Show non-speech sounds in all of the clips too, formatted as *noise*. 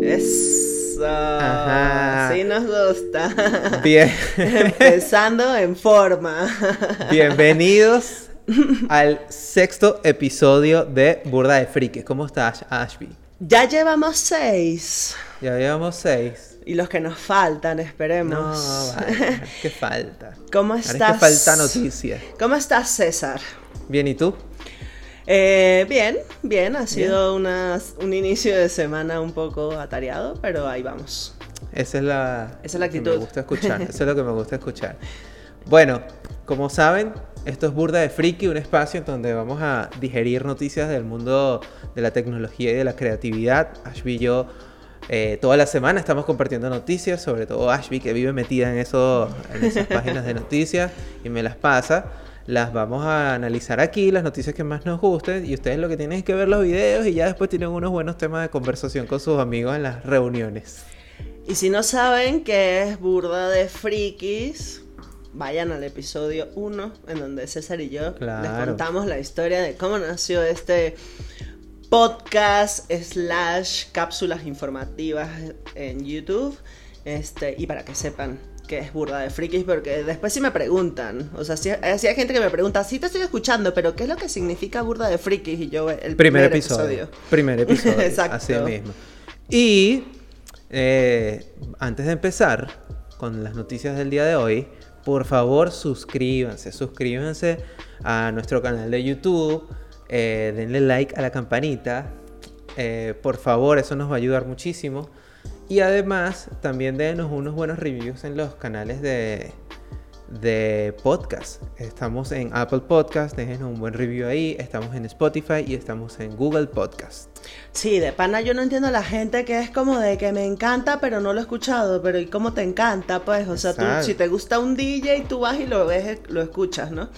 Eso. Ajá. Sí nos gusta. Bien. *laughs* Empezando en forma. Bienvenidos *laughs* al sexto episodio de Burda de Frikis. ¿Cómo estás, Ashby? Ya llevamos seis. Ya llevamos seis. Y los que nos faltan, No, esperemos. vale, ¿qué falta? ¿Cómo es estás? que falta noticia. ¿Cómo estás, César? Bien, ¿y tú? Eh, bien, bien. Ha sido una- un inicio de semana un poco atareado, pero ahí vamos. Esa es la, Esa es la que actitud. me gusta escuchar. *laughs* Eso es lo que me gusta escuchar. Bueno, como saben, esto es Burda de Friki, un espacio en donde vamos a digerir noticias del mundo de la tecnología y de la creatividad. Ashby y yo eh, toda la semana estamos compartiendo noticias, sobre todo Ashby que vive metida en, eso, en esas *laughs* páginas de noticias y me las pasa. Las vamos a analizar aquí, las noticias que más nos gusten, y ustedes lo que tienen es que ver los videos y ya después tienen unos buenos temas de conversación con sus amigos en las reuniones. Y si no saben qué es burda de frikis, vayan al episodio 1, en donde César y yo les contamos la historia de cómo nació este podcast slash cápsulas informativas en YouTube. Este, y para que sepan qué es burda de frikis, porque después sí me preguntan, o sea, sí, sí hay gente que me pregunta, sí te estoy escuchando, pero ¿qué es lo que significa burda de frikis? Y yo, el Primer, episodio. Primer *laughs* episodio. Exacto. Así mismo. Y eh, antes de empezar con las noticias del día de hoy, por favor suscríbanse, suscríbanse a nuestro canal de YouTube, eh, denle like a la campanita, eh, por favor, eso nos va a ayudar muchísimo. Y además, también denos unos buenos reviews en los canales de, de podcast. Estamos en Apple Podcast, déjenos un buen review ahí. Estamos en Spotify y estamos en Google Podcast. Sí, de pana yo no entiendo a la gente que es como de que me encanta pero no lo he escuchado, pero ¿y cómo te encanta? Pues, o sea, tú, si te gusta un DJ, tú vas y lo ves, lo escuchas, ¿no?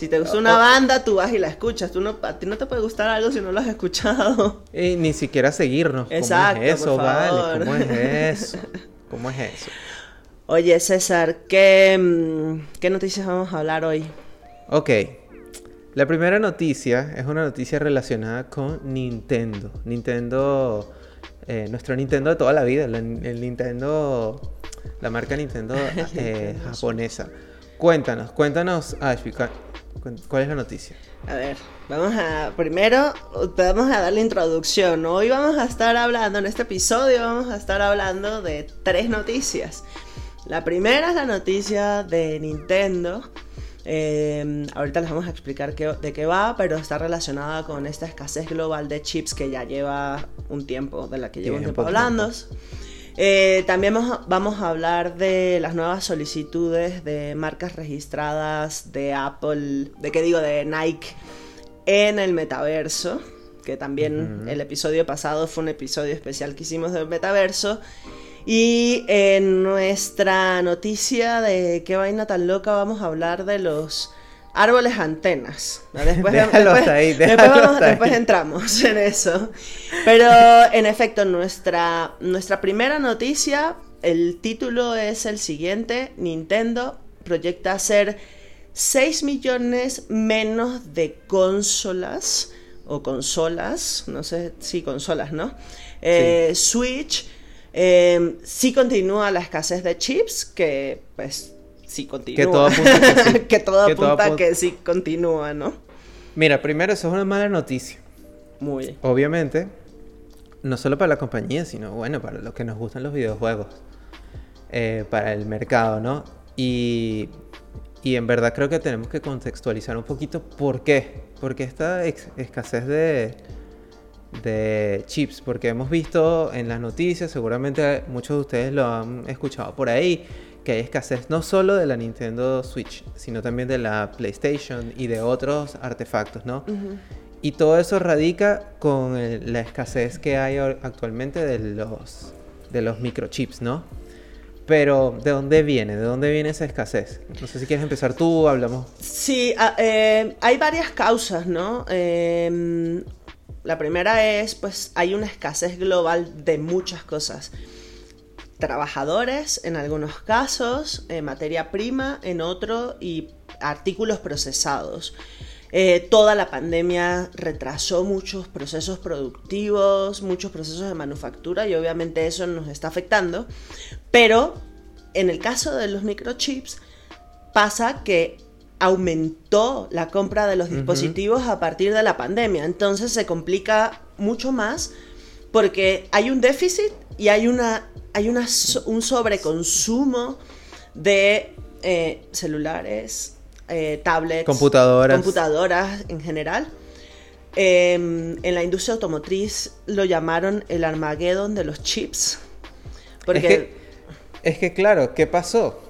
Si te gusta O- una banda, tú vas y la escuchas. Tú no, a ti no te puede gustar algo si no lo has escuchado. Y ni siquiera seguirnos. ¿Cómo Exacto, es eso, por vale? ¿Cómo es eso? ¿Cómo es eso? Oye, César, ¿qué, mm, ¿qué noticias vamos a hablar hoy? Ok. La primera noticia es una noticia relacionada con Nintendo. Nintendo, eh, nuestro Nintendo de toda la vida, el Nintendo, la marca Nintendo *laughs* eh, japonesa. Cuéntanos, cuéntanos, Ashby, ¿cuál es la noticia? A ver, vamos a. Primero, vamos a dar la introducción. Hoy vamos a estar hablando, en este episodio, vamos a estar hablando de tres noticias. La primera es la noticia de Nintendo. Eh, ahorita les vamos a explicar qué- de qué va, pero está relacionada con esta escasez global de chips que ya lleva un tiempo, de la que lleva un Tiempo, tiempo hablando. Eh, también vamos a, hablar de las nuevas solicitudes de marcas registradas de Apple, de qué digo, de Nike en el metaverso, que también el episodio pasado fue un episodio especial que hicimos del metaverso. Y en nuestra noticia de qué vaina tan loca vamos a hablar de los árboles antenas. ¿no? Después, *laughs* Déjalos después- ahí, después déjalos vamos- ahí. después entramos en eso. Pero en efecto, nuestra, nuestra primera noticia, el título es el siguiente, Nintendo proyecta hacer 6 millones menos de consolas o consolas, no sé si consolas, ¿no? Eh, Switch, eh, sí continúa la escasez de chips, que pues sí continúa. Que todo apunta que sí. *laughs* que todo Que todo apunta apunta- que sí continúa, ¿no? Mira, primero, eso es una mala noticia. Muy bien. Obviamente, no solo para la compañía, sino bueno, para los que nos gustan los videojuegos, eh, para el mercado, ¿no? Y, y en verdad creo que tenemos que contextualizar un poquito por qué, porque esta escasez de, de chips, porque hemos visto en las noticias, seguramente muchos de ustedes lo han escuchado por ahí, que hay escasez no solo de la Nintendo Switch, sino también de la PlayStation y de otros artefactos, ¿no? Y todo eso radica con el- la escasez que hay actualmente de los, de los microchips, ¿no? Pero, ¿de dónde viene? ¿De dónde viene esa escasez? No sé si quieres empezar tú, hablamos. Sí, a- eh, hay varias causas, ¿no? Eh, la primera es, pues, hay una escasez global de muchas cosas. Trabajadores, en algunos casos, eh, materia prima, en otro, y artículos procesados. Eh, toda la pandemia retrasó muchos procesos productivos, muchos procesos de manufactura y obviamente eso nos está afectando. Pero en el caso de los microchips pasa que aumentó la compra de los dispositivos a partir de la pandemia. Entonces se complica mucho más porque hay un déficit y hay, una, hay una, un sobreconsumo de eh, celulares, eh, tablets, computadoras. computadoras en general. Em, en la industria automotriz lo llamaron el Armageddon de los chips. Porque... Es que, es que claro, ¿qué pasó?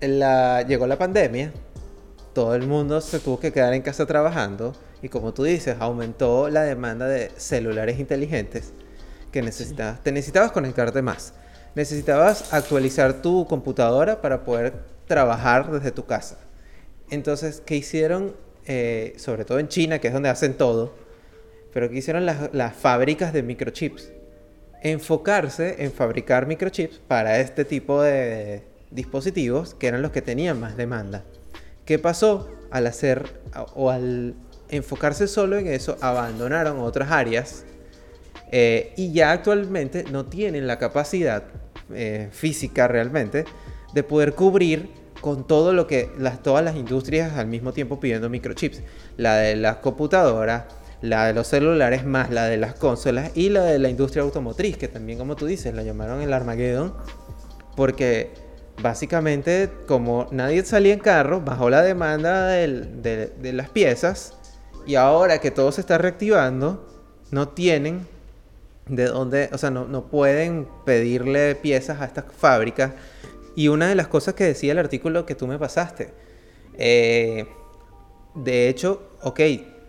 La, llegó la pandemia, todo el mundo se tuvo que quedar en casa trabajando y como tú dices, aumentó la demanda de celulares inteligentes que necesitabas. Te necesitabas conectarte más. Necesitabas actualizar tu computadora para poder trabajar desde tu casa. Entonces, ¿qué hicieron? Eh, sobre todo en China, que es donde hacen todo, pero ¿qué hicieron las, las fábricas de microchips? Enfocarse en fabricar microchips para este tipo de dispositivos que eran los que tenían más demanda. ¿Qué pasó? Al hacer o al enfocarse solo en eso, abandonaron otras áreas eh, y ya actualmente no tienen la capacidad eh, física realmente de poder cubrir con todo lo que las, todas las industrias al mismo tiempo pidiendo microchips. La de las computadoras, la de los celulares, más la de las consolas y la de la industria automotriz, que también como tú dices, la llamaron el Armageddon, porque básicamente como nadie salía en carro, bajó la demanda de, de las piezas y ahora que todo se está reactivando, no tienen de dónde, o sea, no, no pueden pedirle piezas a estas fábricas. Y una de las cosas que decía el artículo que tú me pasaste, eh, de hecho, ok,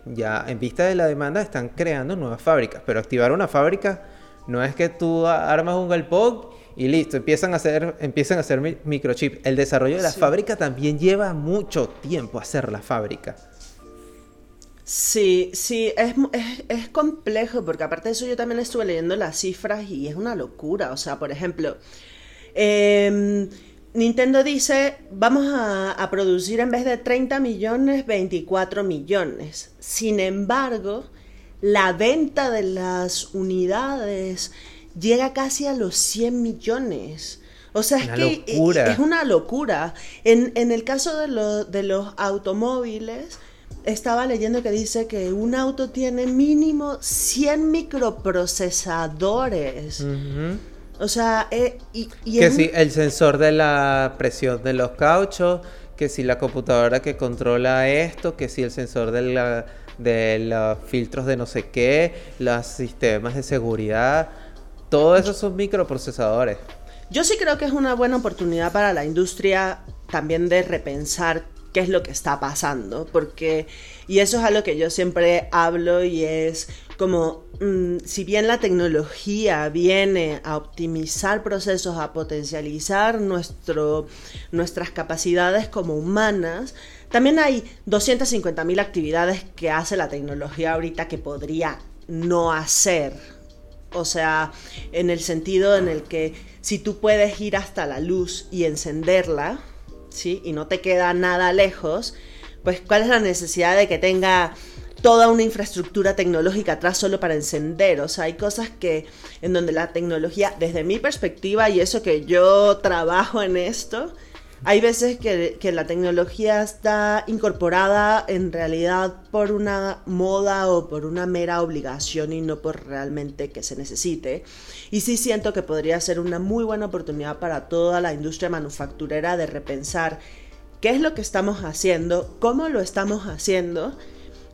ya en vista de la demanda están creando nuevas fábricas, pero activar una fábrica no es que tú armas un galpón y listo, empiezan a hacer, empiezan a hacer microchips. El desarrollo de la fábrica también lleva mucho tiempo hacer la fábrica. Sí, sí, es, es, complejo porque aparte de eso yo también estuve leyendo las cifras y es una locura. O sea, por ejemplo, em, Nintendo dice, vamos a, a, producir en vez de 30 millones, 24 millones. Sin embargo, la venta de las unidades llega casi a los 100 millones. O sea, es que es una locura. En, en el caso de, lo, de los automóviles estaba leyendo que dice que un auto tiene mínimo 100 microprocesadores. O sea, eh, y, que si el sensor de la presión de los cauchos, que si la computadora que controla esto, que si el sensor de la de los filtros de no sé qué, los sistemas de seguridad, todo eso son microprocesadores. Yo sí creo que es una buena oportunidad para la industria también de repensar qué es lo que está pasando, porque, y eso es algo que yo siempre hablo y es como, mm, si bien la tecnología viene a optimizar procesos, a potencializar nuestro, nuestras capacidades como humanas, también hay 250.000 actividades que hace la tecnología ahorita que podría no hacer. O sea, en el sentido en el que si tú puedes ir hasta la luz y encenderla, y no te queda nada lejos, pues cuál es la necesidad de que tenga toda una infraestructura tecnológica atrás solo para encender. O sea, hay cosas que en donde la tecnología, desde mi perspectiva y eso que yo trabajo en esto, hay veces que, la tecnología está incorporada en realidad por una moda o por una mera obligación y no por realmente que se necesite. Y sí siento que podría ser una muy buena oportunidad para toda la industria manufacturera de repensar qué es lo que estamos haciendo, cómo lo estamos haciendo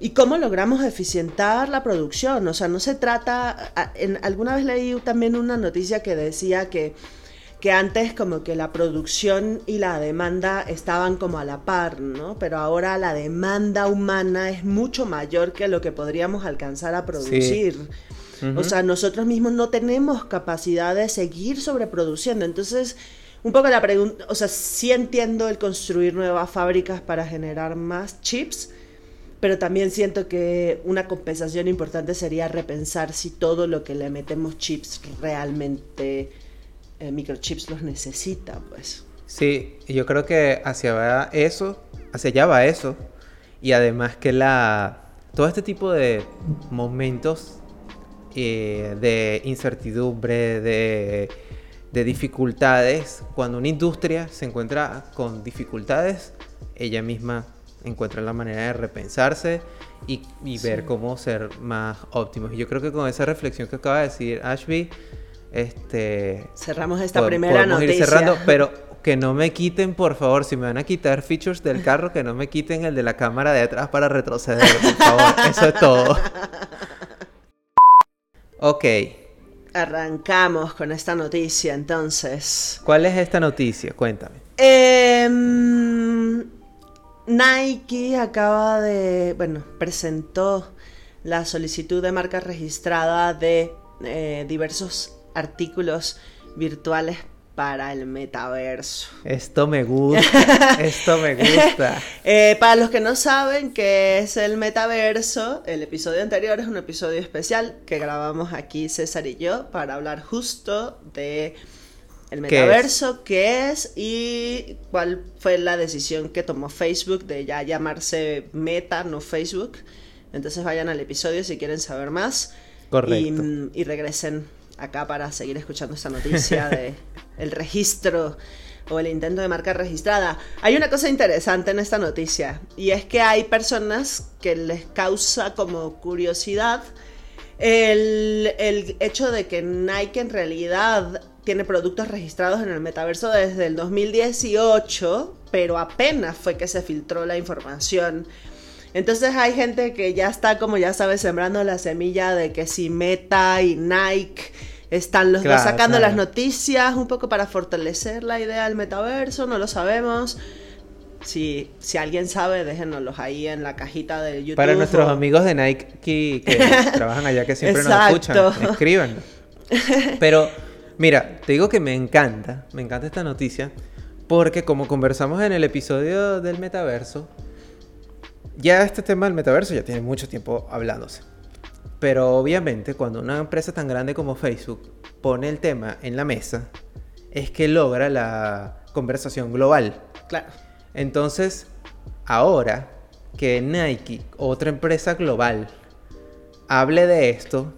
y cómo logramos eficientar la producción. O sea, no se trata, alguna vez leí también una noticia que decía que que antes como que la producción y la demanda estaban como a la par, ¿no? Pero ahora la demanda humana es mucho mayor que lo que podríamos alcanzar a producir. O sea, nosotros mismos no tenemos capacidad de seguir sobreproduciendo. Entonces, un poco la pregunta, o sea, sí entiendo el construir nuevas fábricas para generar más chips, pero también siento que una compensación importante sería repensar si todo lo que le metemos chips realmente eh, microchips los necesita, pues. Sí, yo creo que hacia eso, hacia allá va eso. Y además que la todo este tipo de momentos eh, de incertidumbre, de, de dificultades, cuando una industria se encuentra con dificultades, ella misma encuentra la manera de repensarse y, y ver cómo ser más óptimos. Y yo creo que con esa reflexión que acaba de decir Ashby, este... Cerramos esta primera noticia. Ir cerrando, *laughs* pero que no me quiten, por favor, si me van a quitar features del carro, que no me quiten el de la cámara de atrás para retroceder, por favor. *laughs* Eso es todo. Ok. Arrancamos con esta noticia, entonces. ¿Cuál es esta noticia? Cuéntame. Em, Nike acaba de, bueno, presentó la solicitud de marca registrada de eh, diversos artículos virtuales para el metaverso. Esto me gusta, *laughs* esto me gusta. Eh, para los que no saben qué es el metaverso, el episodio anterior es un episodio especial que grabamos aquí César y yo para hablar justo de el metaverso, qué es? y cuál fue la decisión que tomó Facebook de ya llamarse Meta, no Facebook. Entonces vayan al episodio si quieren saber más. Correcto. y regresen acá para seguir escuchando esta noticia de *laughs* el registro o el intento de marca registrada. Hay una cosa interesante en esta noticia y es que hay personas que les causa como curiosidad el, el hecho de que Nike en realidad tiene productos registrados en el metaverso desde el 2018, pero apenas fue que se filtró la información. Entonces hay gente que ya está, como ya sabes, sembrando la semilla de que si Meta y Nike están los dos sacando las noticias un poco para fortalecer la idea del metaverso, no lo sabemos. Si, si alguien sabe, déjenoslos ahí en la cajita de YouTube. Para nuestros amigos de Nike que, *laughs* trabajan allá, que siempre nos escuchan, escriban. Pero, mira, te digo que me encanta, me encanta esta noticia, porque como conversamos en el episodio del metaverso, ya este tema del metaverso ya tiene mucho tiempo hablándose. Pero obviamente cuando una empresa tan grande como Facebook pone el tema en la mesa, es que logra la conversación global. Claro. Entonces, ahora que Nike, otra empresa global, hable de esto,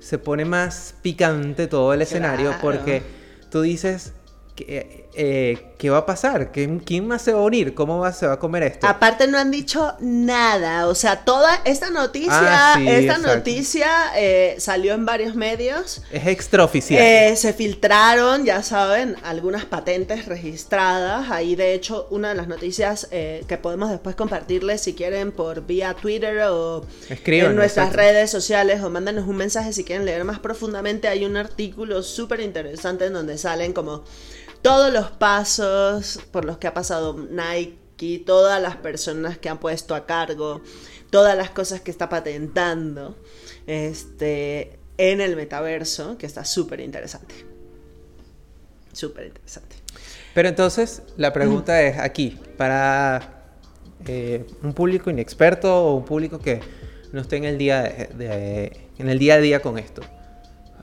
se pone más picante todo el escenario porque tú dices, ¿Qué, eh, ¿qué va a pasar? ¿Quién, más se va a unir? ¿Cómo va, se va a comer esto? Aparte no han dicho nada, o sea, toda esta noticia, ah, esta noticia eh, salió en varios medios. Es extraoficial. Eh, se filtraron, ya saben, algunas patentes registradas. Ahí, de hecho, una de las noticias que podemos después compartirles si quieren por vía Twitter o en nuestras redes sociales o mándanos un mensaje si quieren leer más profundamente. Hay un artículo súper interesante en donde salen como todos los pasos por los que ha pasado Nike, todas las personas que han puesto a cargo, todas las cosas que está patentando este, en el metaverso, que está súper interesante. Súper interesante. Pero entonces la pregunta es aquí, para eh, un público inexperto o un público que no esté en el día en el día a día con esto.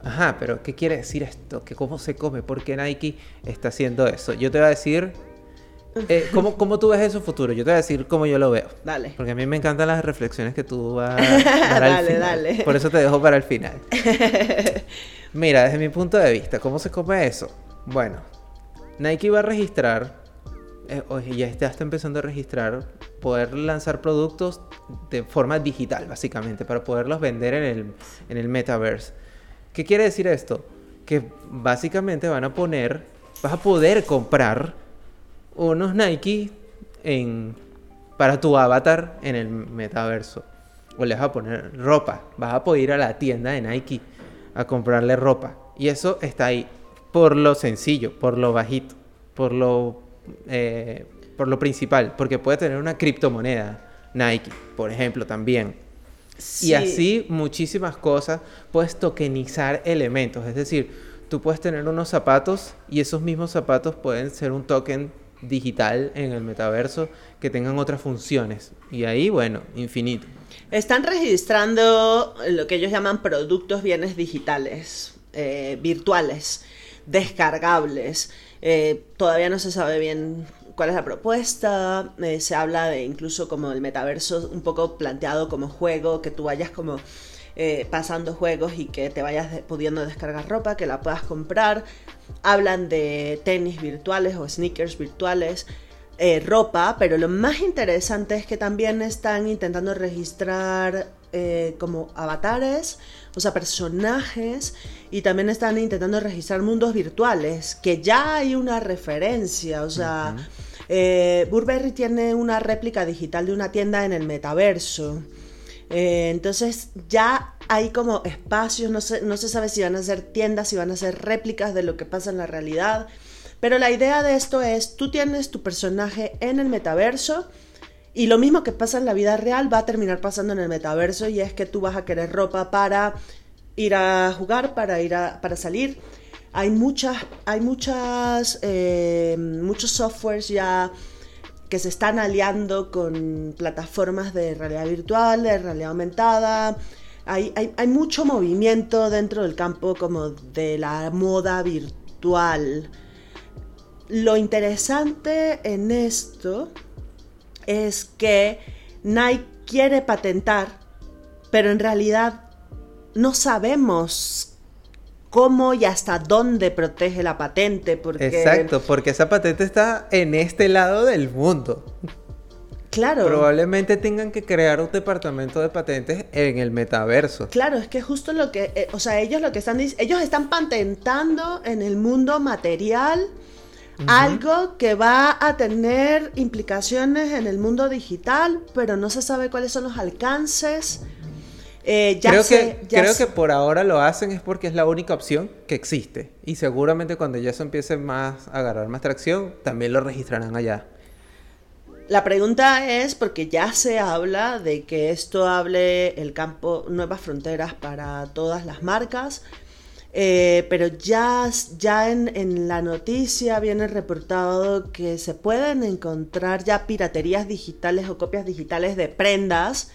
Ajá, pero ¿qué quiere decir esto? ¿Que ¿Cómo se come? ¿Por qué Nike está haciendo eso? Yo te voy a decir eh, *laughs* ¿cómo, ¿cómo, tú ves eso futuro? Yo te voy a decir cómo yo lo veo. Dale. Porque a mí me encantan las reflexiones que tú vas *laughs* a dar al dale, Dale. Por eso te dejo para el final. *laughs* Mira, desde mi punto de vista, ¿cómo se come eso? Bueno, Nike va a registrar, eh, ya está empezando a registrar, poder lanzar productos de forma digital, básicamente, para poderlos vender en el, en el metaverse. ¿Qué quiere decir esto? Que básicamente van a poner, vas a poder comprar unos Nike en, para tu avatar en el metaverso. O le vas a poner ropa. Vas a poder ir a la tienda de Nike a comprarle ropa. Y eso está ahí por lo sencillo, por lo bajito, por lo, eh, por lo principal. Porque puede tener una criptomoneda Nike, por ejemplo, también. Y así muchísimas cosas. Puedes tokenizar elementos. Es decir, tú puedes tener unos zapatos y esos mismos zapatos pueden ser un token digital en el metaverso que tengan otras funciones. Y ahí, bueno, infinito. Están registrando lo que ellos llaman productos bienes digitales, eh, virtuales, descargables. Eh, todavía no se sabe bien cuál es la propuesta. Eh, se habla de incluso como el metaverso un poco planteado como juego, que tú vayas como eh, pasando juegos y que te vayas pudiendo descargar ropa, que la puedas comprar. Hablan de tenis virtuales o sneakers virtuales. Eh, ropa, pero lo más interesante es que también están intentando registrar como avatares, o sea, personajes, y también están intentando registrar mundos virtuales, que ya hay una referencia, o sea, Burberry tiene una réplica digital de una tienda en el metaverso. Eh, entonces ya hay como espacios, no se, no se sabe si van a ser tiendas, si van a ser réplicas de lo que pasa en la realidad. Pero la idea de esto es, tú tienes tu personaje en el metaverso y lo mismo que pasa en la vida real va a terminar pasando en el metaverso y es que tú vas a querer ropa para ir a jugar, para ir a, para salir. Hay muchas, hay muchas, eh, muchos softwares ya que se están aliando con plataformas de realidad virtual, de realidad aumentada. Hay, mucho movimiento dentro del campo como de la moda virtual. Lo interesante en esto es que Nike quiere patentar, pero en realidad no sabemos cómo y hasta dónde protege la patente. Porque... Exacto, porque esa patente está en este lado del mundo. Claro. Probablemente tengan que crear un departamento de patentes en el metaverso. Claro, es que justo lo que, eh, o sea, ellos lo que están diciendo, ellos están patentando en el mundo material algo que va a tener implicaciones en el mundo digital, pero no se sabe cuáles son los alcances. Eh, creo, que, creo que por ahora lo hacen es porque es la única opción que existe. Y seguramente cuando ya eso empiece más a agarrar más tracción, también lo registrarán allá. La pregunta es porque ya se habla de que esto hable el campo, nuevas fronteras para todas las marcas. Eh, pero ya, ya en, en, la noticia viene reportado que se pueden encontrar ya piraterías digitales o copias digitales de prendas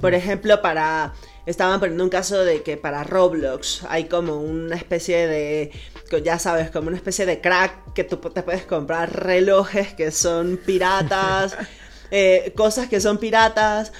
por ejemplo, para. Estaban poniendo un caso de que para Roblox hay como una especie de. Ya sabes, como una especie de crack que tú te puedes comprar relojes que son piratas, *laughs* eh, cosas que son piratas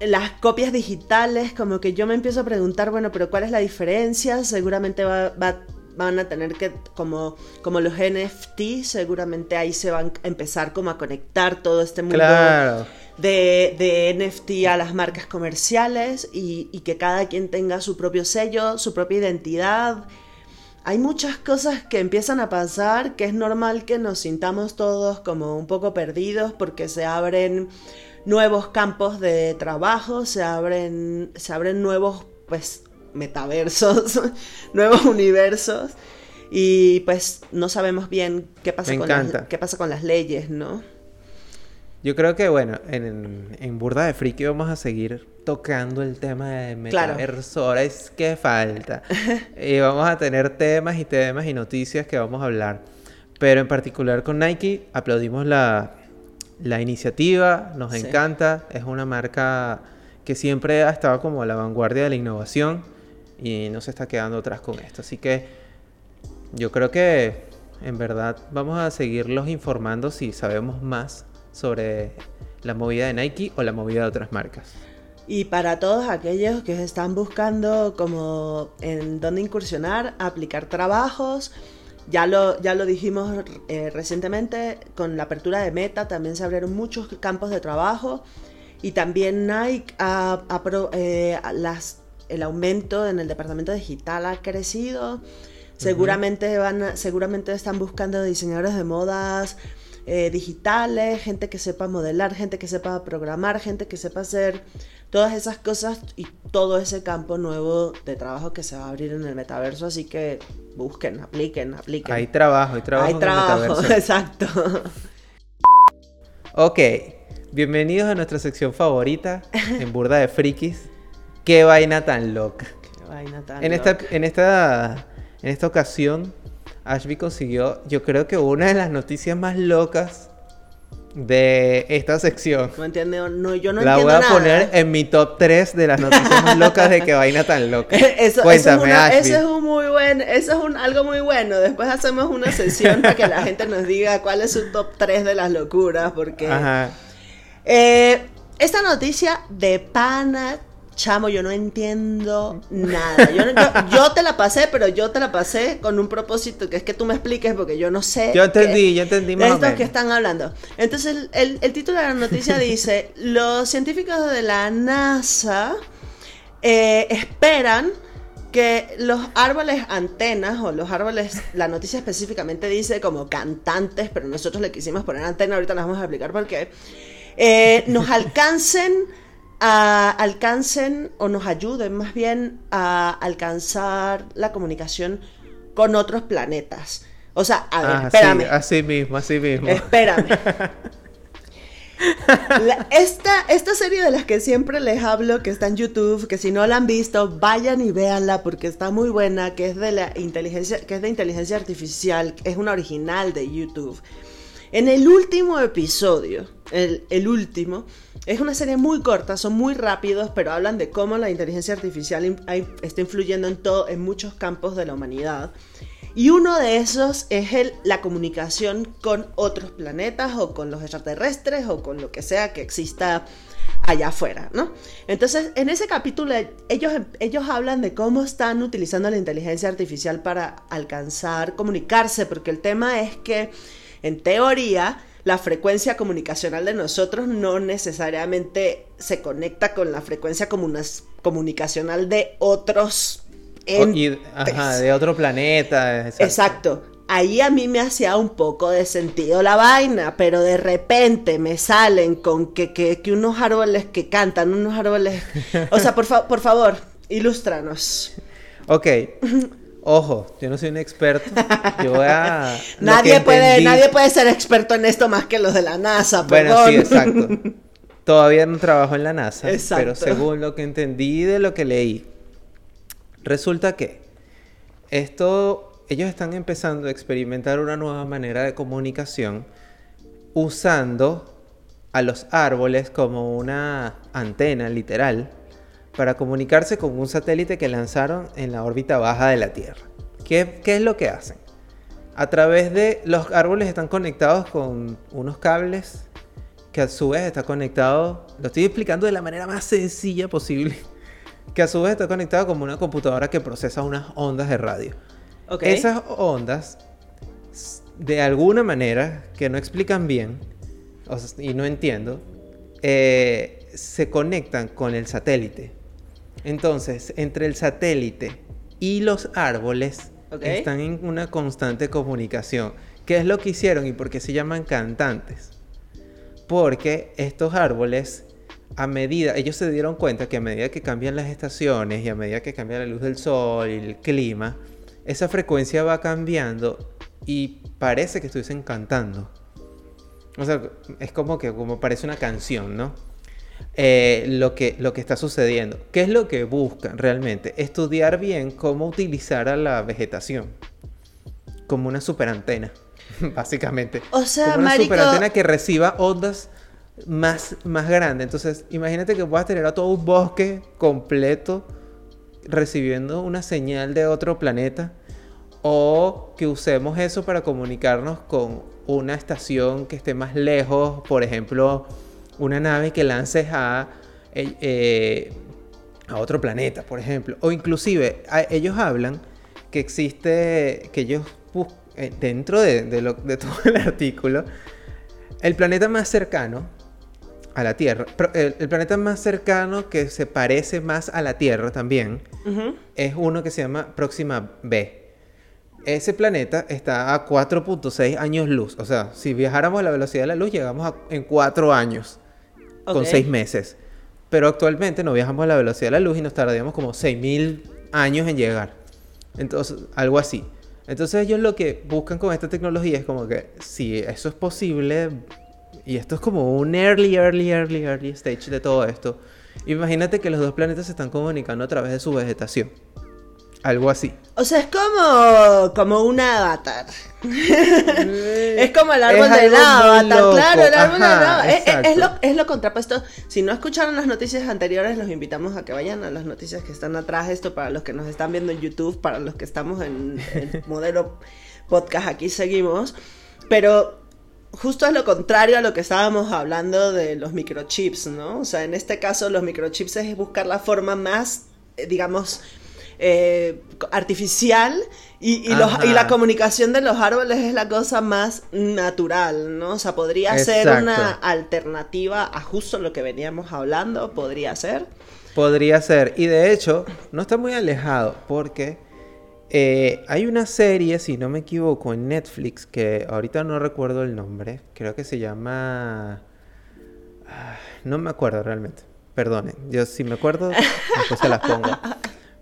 las copias digitales, como que yo me empiezo a preguntar, bueno, pero ¿cuál es la diferencia? Seguramente van a tener que, como, como los NFT, seguramente ahí se van a empezar como a conectar todo este mundo claro de, NFT a las marcas comerciales y, que cada quien tenga su propio sello, su propia identidad. Hay muchas cosas que empiezan a pasar que es normal que nos sintamos todos como un poco perdidos porque se abren nuevos campos de trabajo, se abren, se abren nuevos pues metaversos, *laughs* nuevos universos y pues no sabemos bien qué pasa, con qué pasa con las leyes, ¿no? Yo creo que, bueno, en, en Burda de Friki vamos a seguir tocando el tema de metaverso. Ahora es que falta. y vamos a tener temas y temas y noticias que vamos a hablar. Pero en particular con Nike aplaudimos la, la iniciativa, nos encanta. Es una marca que siempre ha estado como a la vanguardia de la innovación y no se está quedando atrás con esto. Así que yo creo que en verdad vamos a seguirlos informando si sabemos más sobre la movida de Nike o la movida de otras marcas. Y para todos aquellos que están buscando como en dónde incursionar, aplicar trabajos, ya lo, ya lo dijimos eh, recientemente, con la apertura de Meta también se abrieron muchos campos de trabajo y también Nike ha, eh, las, el aumento en el departamento digital ha crecido. Seguramente, van seguramente están buscando diseñadores de modas, eh, digitales, gente que sepa modelar, gente que sepa programar, gente que sepa hacer todas esas cosas y todo ese campo nuevo de trabajo que se va a abrir en el metaverso. Así que busquen, apliquen, apliquen. Hay trabajo, hay trabajo. Hay trabajo, *laughs* exacto. Ok, bienvenidos a nuestra sección favorita en Burda de Frikis. Qué vaina tan loca. Qué vaina tan en loca. Esta, en, esta, en esta ocasión Ashby consiguió, yo creo que una de las noticias más locas de esta sección. No entiendo, no, yo no la entiendo voy a nada. poner en mi top 3 de las noticias más locas de que vaina tan loca. *laughs* Eso, eso Cuéntame, es una- Ashby. eso es un muy buen, eso es un, algo muy bueno. Después hacemos una sesión para que la gente nos diga cuál es su top 3 de las locuras, porque Ajá. Eh, esta noticia de pana, chamo, yo no entiendo nada. Yo, no- yo- yo te la pasé, pero yo te la pasé con un propósito, que es que tú me expliques, porque yo no sé. Yo entendí, yo entendí de más o estos que están hablando. Entonces, el, el- el título de la noticia *laughs* dice: Los científicos de la NASA eh, esperan que los árboles antenas o los árboles, la noticia específicamente dice como cantantes, pero nosotros le quisimos poner antena, ahorita les vamos a explicar por qué, eh, nos *laughs* alcancen a, alcancen o nos ayuden más bien a alcanzar la comunicación con otros planetas. O sea, a ver, Ah, sí, espérame. así mismo, así mismo. Espérame. *laughs* La- esta, esta serie de las que siempre les hablo, que está en YouTube, que si no la han visto, vayan y véanla porque está muy buena, que es de la inteligencia, que es de inteligencia artificial, es una original de YouTube. En el último episodio, el, último, es una serie muy corta, son muy rápidos, pero hablan de cómo la inteligencia artificial está influyendo en todo, en muchos campos de la humanidad. Y uno de esos es la comunicación con otros planetas o con los extraterrestres o con lo que sea que exista allá afuera, ¿no? Entonces, en ese capítulo ellos, ellos hablan de cómo están utilizando la inteligencia artificial para alcanzar, comunicarse, porque el tema es que, en teoría, la frecuencia comunicacional de nosotros no necesariamente se conecta con la frecuencia comunicacional de otros entes. ajá, de otro planeta. exacto. Exacto. Ahí a mí me hacía un poco de sentido la vaina, pero de repente me salen con que, que, que unos árboles que cantan, unos árboles... O sea, por, fa- por favor, ilústranos. Ok. *laughs* Ojo, yo no soy un experto. Yo voy a. *laughs* Nadie puede, entendí- nadie puede ser experto en esto más que los de la NASA, Bueno, perdón. sí, exacto. *laughs* Todavía no trabajo en la NASA, Exacto. pero según lo que entendí de lo que leí, resulta que esto, ellos están empezando a experimentar una nueva manera de comunicación usando a los árboles como una antena literal para comunicarse con un satélite que lanzaron en la órbita baja de la Tierra. ¿Qué, qué es lo que hacen? A través de los árboles están conectados con unos cables que a su vez está conectado, lo estoy explicando de la manera más sencilla posible, *laughs* que a su vez está conectado como una computadora que procesa unas ondas de radio. Ok. Esas ondas, de alguna manera, que no explican bien, o sea, y no entiendo, eh, se conectan con el satélite. Entonces, entre el satélite y los árboles están en una constante comunicación. ¿Qué es lo que hicieron y por qué se llaman cantantes? Porque estos árboles, a medida, ellos se dieron cuenta que a medida que cambian las estaciones y a medida que cambia la luz del sol y el clima, esa frecuencia va cambiando y parece que estuviesen cantando. O sea, es como que como parece una canción, ¿no? Eh, lo, que, lo que está sucediendo. ¿Qué es lo que buscan realmente? Estudiar bien cómo utilizar a la vegetación. Como una superantena, *laughs* básicamente. O sea, como una marico- superantena que reciba ondas más, más grandes. Entonces, imagínate que puedas tener a todo un bosque completo recibiendo una señal de otro planeta. O que usemos eso para comunicarnos con una estación que esté más lejos. Por ejemplo, una nave que lances a, eh, eh, a otro planeta, por ejemplo. O inclusive, a- ellos hablan que existe, que ellos eh, dentro de, de lo- de *laughs* todo el artículo, el planeta más cercano a la Tierra, el, el planeta más cercano que se parece más a la Tierra también, es uno que se llama Próxima B. Ese planeta está a 4.6 años luz. O sea, si viajáramos a la velocidad de la luz, llegamos a- en 4 años, con. 6 meses. Pero actualmente no viajamos a la velocidad de la luz y nos tardaríamos como 6.000 años en llegar. Entonces, algo así. Entonces ellos lo que buscan con esta tecnología es como que si eso es posible, y esto es como un early, early, early, early stage de todo esto, imagínate que los dos planetas se están comunicando a través de su vegetación. Algo así. O sea, es como, como un avatar. *laughs* es como el árbol del avatar, loco. claro, el árbol del avatar. Es, es- es lo, es lo contrapuesto. Si no escucharon las noticias anteriores, los invitamos a que vayan a las noticias que están atrás. Esto para los que nos están viendo en YouTube, para los que estamos en el *laughs* modelo podcast, aquí seguimos. Pero justo es lo contrario a lo que estábamos hablando de los microchips, ¿no? O sea, en este caso los microchips es buscar la forma más, eh, digamos, eh, artificial y, y los- y la comunicación de los árboles es la cosa más natural, ¿no? O sea, podría ser una alternativa a justo lo que veníamos hablando, podría ser. Podría ser. Y de hecho, no está muy alejado porque eh, hay una serie, si no me equivoco, en Netflix que ahorita no recuerdo el nombre. Creo que se llama... Ah, No me acuerdo realmente. Perdonen. Yo si me acuerdo, *laughs* después se las pongo.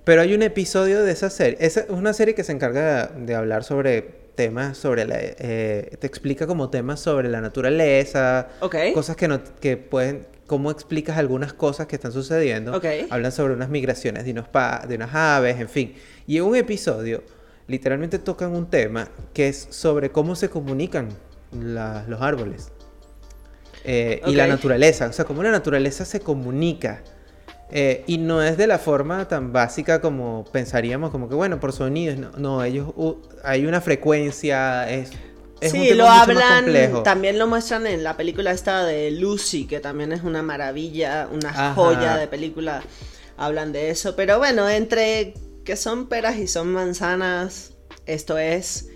Pero hay un episodio de esa serie. Es una serie que se encarga de hablar sobre temas sobre la... eh, te explica como temas sobre la naturaleza, Ok. cosas que no que pueden cómo explicas algunas cosas que están sucediendo Ok. hablan sobre unas migraciones de unos pa- de unas aves en fin y en un episodio literalmente tocan un tema que es sobre cómo se comunican la- los árboles Eh, y la naturaleza o sea cómo la naturaleza se comunica Eh, y no es de la forma tan básica como pensaríamos como que bueno por sonidos no, no ellos u- hay una frecuencia es es un sí, tema lo mucho más hablan, complejo. también lo muestran en la película esta de Lucy, que también es una maravilla, una Ajá. joya de película, hablan de eso, pero bueno, entre que son peras y son manzanas, esto es,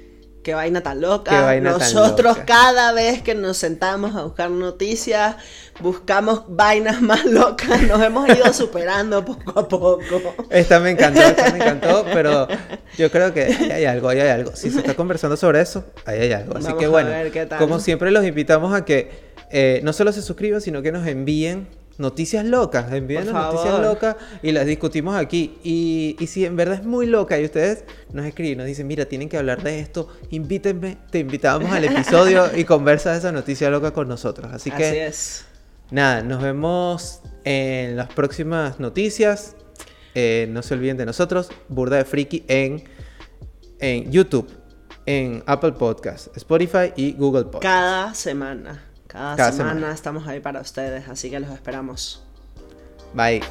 qué vaina tan loca, Qué vaina tan nosotros loca. cada vez que nos sentamos a buscar noticias, buscamos vainas *laughs* más locas, nos hemos ido superando poco a poco. Esta me encantó, esta me encantó, pero yo creo que ahí hay algo, ahí hay algo. Si se está conversando sobre eso, ahí hay algo. Así Vamos que bueno, como siempre los invitamos a que eh, no solo se suscriban, sino que nos envíen noticias locas, envíen Por noticias locas y las discutimos aquí. Y, y si en verdad es muy loca y ustedes nos escriben, nos dicen, mira, tienen que hablar de esto, invítenme, te invitamos al episodio y conversa esa noticia loca con nosotros. Así que... Así es. Nada, nos vemos en las próximas noticias. Eh, no se olviden de nosotros, Burda de Friki en, en YouTube, en Apple Podcast, Spotify y Google Podcast. Cada semana, cada, Cada semana semana. estamos ahí para ustedes, así que los esperamos. Bye.